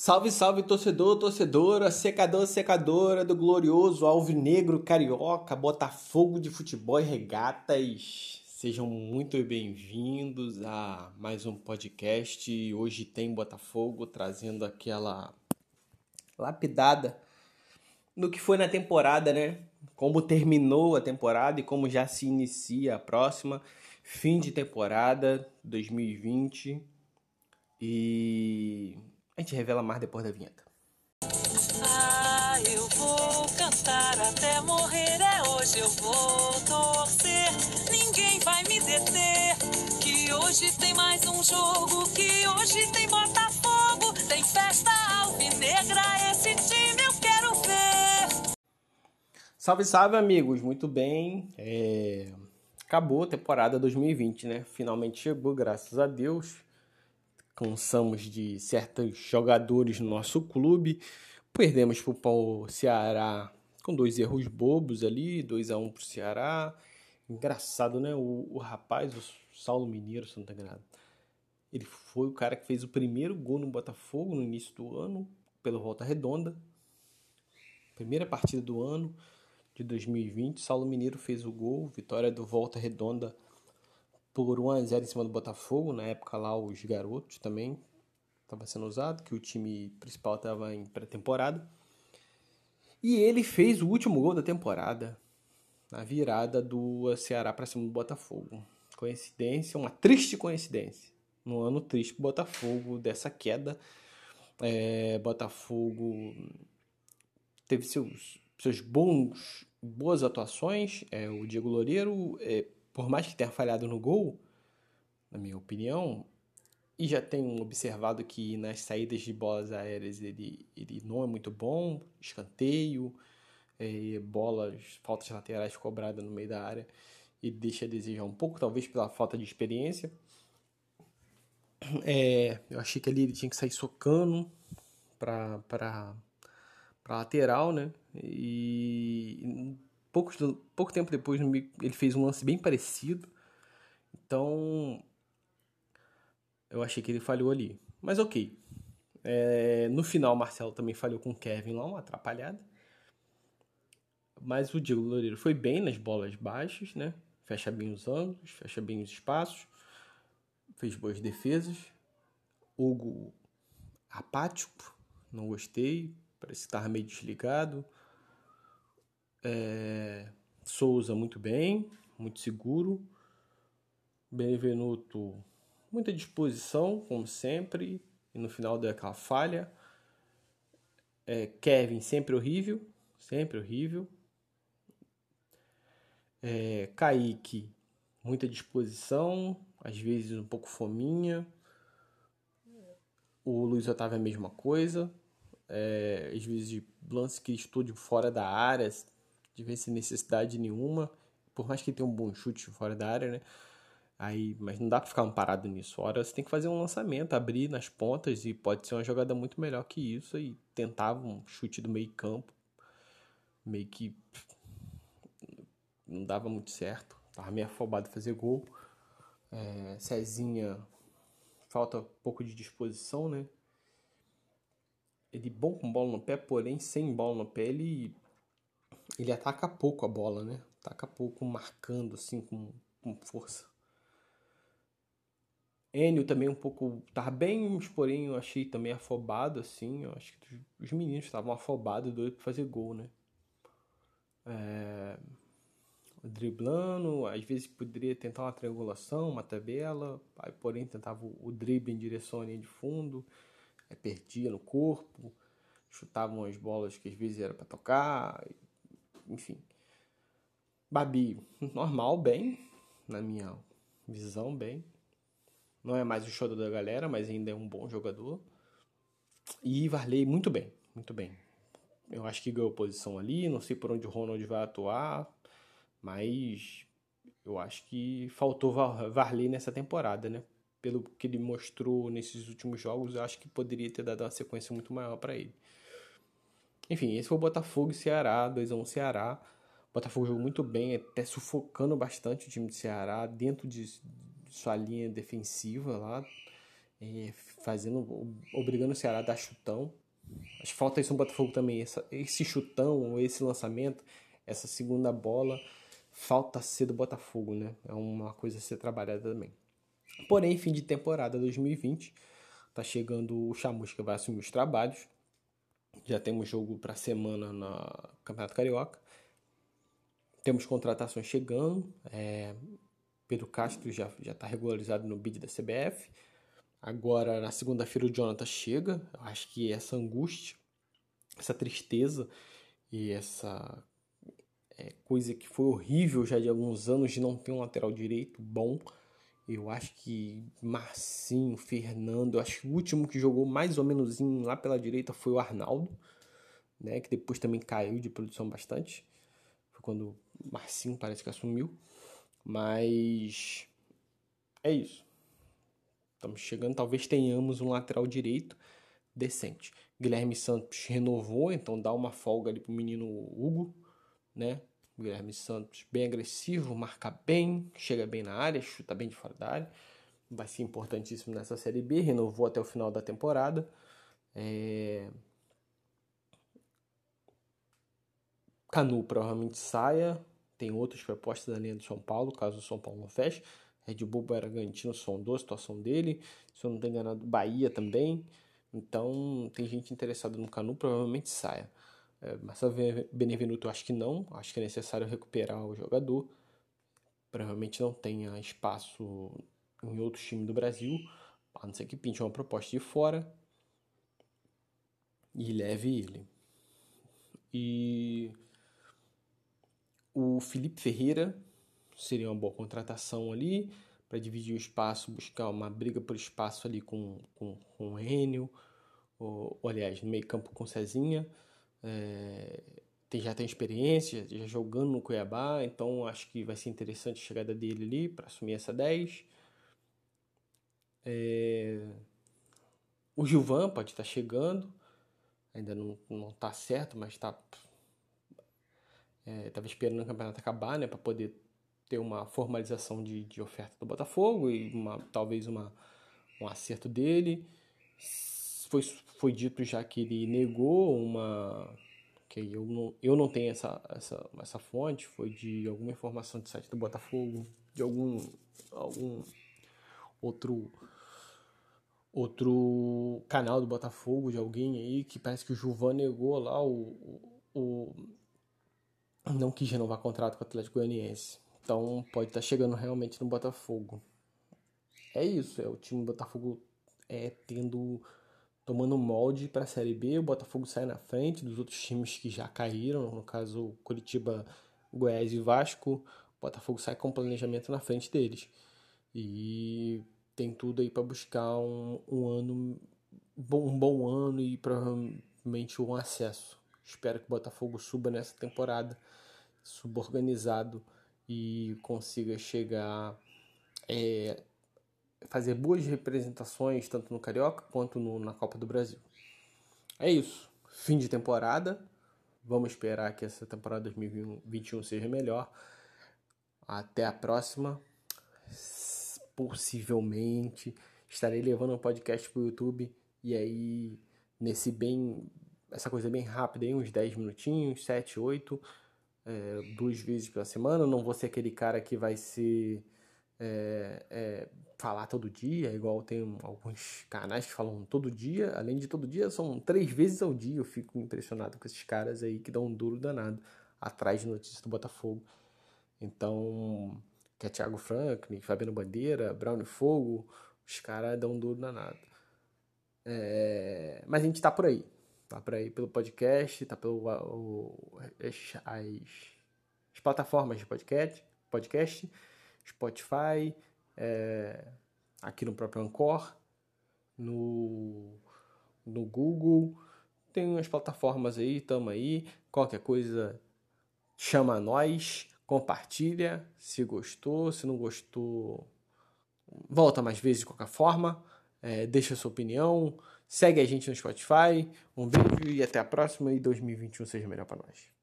Salve, salve, torcedor, torcedora, secador, secadora do glorioso Alvinegro Carioca, Botafogo de Futebol e Regatas. Sejam muito bem-vindos a mais um podcast. Hoje tem Botafogo trazendo aquela lapidada no que foi na temporada, né? Como terminou a temporada e como já se inicia a próxima. Fim de temporada 2020. E a gente revela mais depois da vinheta. Ah, eu vou cantar até morrer. É hoje eu vou torcer. Ninguém vai me deter. Que hoje tem mais um jogo. Que hoje tem Botafogo. Tem festa alvinegra. Esse time eu quero ver. Salve, salve, amigos. Muito bem. É... Acabou a temporada 2020, né? Finalmente chegou, graças a Deus cansamos de certos jogadores no nosso clube. Perdemos para o Ceará com dois erros bobos ali, 2 a 1 um para o Ceará. Engraçado, né? O, o rapaz, o Saulo Mineiro, se não ele foi o cara que fez o primeiro gol no Botafogo no início do ano, pelo Volta Redonda. Primeira partida do ano de 2020, Saulo Mineiro fez o gol, vitória do Volta Redonda por 1 a 0 em cima do Botafogo. Na época lá os garotos também estava sendo usado, que o time principal estava em pré-temporada. E ele fez o último gol da temporada na virada do Ceará para cima do Botafogo. Coincidência, uma triste coincidência. Um ano triste para Botafogo dessa queda. É, Botafogo teve seus, seus bons boas atuações. É, o Diego Loureiro é, por mais que tenha falhado no gol, na minha opinião, e já tenho observado que nas saídas de bolas aéreas ele, ele não é muito bom, escanteio, é, bolas, faltas laterais cobradas no meio da área, ele deixa a desejar um pouco, talvez pela falta de experiência. É, eu achei que ali ele tinha que sair socando para para lateral, né? E poucos, pouco tempo depois ele fez um lance bem parecido. Então eu achei que ele falhou ali. Mas ok. É, no final, o Marcelo também falhou com o Kevin lá, uma atrapalhada. Mas o Diego Loureiro foi bem nas bolas baixas, né? Fecha bem os ângulos, fecha bem os espaços, fez boas defesas. Hugo apático, não gostei, parece que estava meio desligado. É, Souza muito bem, muito seguro. Benevenuto, muita disposição, como sempre. E no final deu aquela falha. É, Kevin sempre horrível, sempre horrível. É, Kaique, muita disposição, às vezes um pouco fominha. O Luiz Otávio é a mesma coisa. É, às vezes lance que estou de fora da área, de ver sem necessidade nenhuma, por mais que tenha um bom chute fora da área, né? Aí, mas não dá para ficar um parado nisso. Hora você tem que fazer um lançamento, abrir nas pontas e pode ser uma jogada muito melhor que isso e tentava um chute do meio campo, meio que não dava muito certo. Tava meio afobado fazer gol. É, Cezinha falta um pouco de disposição, né? Ele bom com bola no pé, porém sem bola no pé ele ele ataca pouco a bola, né? Ataca pouco marcando assim com, com força. Enio também um pouco tava bem, porém eu achei também afobado assim. Eu acho que os meninos estavam afobados, doidos para fazer gol, né? É... Driblando, às vezes poderia tentar uma triangulação, uma tabela, aí, porém tentava o drible em direção à linha de fundo, aí perdia no corpo, chutavam as bolas que às vezes era para tocar, enfim. Babi, normal, bem, na minha visão, bem. Não é mais o show da galera, mas ainda é um bom jogador. E Varley, muito bem, muito bem. Eu acho que ganhou posição ali, não sei por onde o Ronald vai atuar, mas eu acho que faltou Varley nessa temporada, né? Pelo que ele mostrou nesses últimos jogos, eu acho que poderia ter dado uma sequência muito maior para ele. Enfim, esse foi o Botafogo e Ceará, 2x1 Ceará. O Botafogo jogou muito bem, até sufocando bastante o time de Ceará dentro de, sua linha defensiva lá. é, fazendo, obrigando o Ceará a dar chutão. Acho que falta isso no Botafogo também, essa, esse chutão, esse lançamento, essa segunda bola, falta ser do Botafogo, né? É uma coisa a ser trabalhada também. Porém, fim de temporada 2020, tá chegando o Chamusca vai assumir os trabalhos. Já temos jogo para semana na Campeonato Carioca. Temos contratações chegando. É, Pedro Castro já está regularizado no bid da CBF. Agora, na segunda-feira, o Jonathan chega. Eu acho que essa angústia, essa tristeza e essa é, coisa que foi horrível já de alguns anos de não ter um lateral direito bom. Eu acho que Marcinho, Fernando, eu acho que o último que jogou mais ou menos lá pela direita foi o Arnaldo, né, que depois também caiu de produção bastante. Foi quando o Marcinho parece que assumiu. Mas é isso. Estamos chegando, talvez tenhamos um lateral direito decente. Guilherme Santos renovou, então dá uma folga ali pro menino Hugo, né? Guilherme Santos bem agressivo, marca bem, chega bem na área, chuta bem de fora da área. Vai ser importantíssimo nessa Série B, renovou até o final da temporada. É... Canu provavelmente saia, tem outras propostas da linha do São Paulo, caso o São Paulo não feche. Red Bull Bragantino sondou a situação dele. Se eu não estou enganado, Bahia também. Então, tem gente interessada no Canu, provavelmente saia. É, Marcelo Benevenuto, eu acho que não. Acho que é necessário recuperar o jogador. Provavelmente não tenha espaço em outro time do Brasil. A não ser que pinte uma proposta de fora e leve ele. E o Felipe Ferreira seria uma boa contratação ali para dividir o espaço, buscar uma briga por espaço ali com, com, com o Enio, ou, aliás, no meio campo com Cezinha. É, tem, já tem experiência, já jogando no Cuiabá, então acho que vai ser interessante a chegada dele ali para assumir essa 10. É, o Gilvan pode estar tá chegando, ainda não, não tá certo, mas está é, esperando o campeonato acabar, né, para poder ter uma formalização de, de oferta do Botafogo e uma, talvez uma, um acerto dele. Foi, foi dito já que ele negou uma. que eu não, eu não tenho essa, essa, essa fonte, foi de alguma informação do site do Botafogo, de algum, algum outro outro canal do Botafogo, de alguém aí, que parece que o Juvan negou lá o, o, não quis renovar contrato com o Atlético Goianiense. Então pode estar tá chegando realmente no Botafogo. É isso, é o time do Botafogo é tendo tomando molde para a Série B, o Botafogo sai na frente dos outros times que já caíram, no caso Curitiba, Goiás e Vasco, o Botafogo sai com planejamento na frente deles. E tem tudo aí para buscar um, um ano um bom ano e provavelmente um acesso. Espero que o Botafogo suba nessa temporada suborganizado e consiga chegar é, fazer boas representações tanto no Carioca quanto no, na Copa do Brasil. É isso. Fim de temporada. Vamos esperar que essa temporada 2021 seja melhor. Até a próxima. Possivelmente estarei levando um podcast para o YouTube e aí nesse bem essa coisa bem rápida aí, uns 10 minutinhos, 7, 8 é, duas vezes pela semana. não vou ser aquele cara que vai ser é, é, falar todo dia, igual tem alguns canais que falam todo dia. Além de todo dia, são três vezes ao dia. Eu fico impressionado com esses caras aí que dão um duro danado atrás de notícias do Botafogo. Então, que é Thiago Franklin, Fabiano Bandeira, Brown Fogo, os caras dão um duro danado. É, mas a gente tá por aí. Tá por aí pelo podcast, tá pelo o, as, as, plataformas de podcast, podcast Spotify, é, aqui no próprio Anchor, no, no Google. Tem umas plataformas aí, tamo aí. Qualquer coisa, chama nós, compartilha. Se gostou, se não gostou, volta mais vezes de qualquer forma. É, deixa sua opinião. Segue a gente no Spotify. Um beijo e até a próxima. E 2021 seja melhor para nós.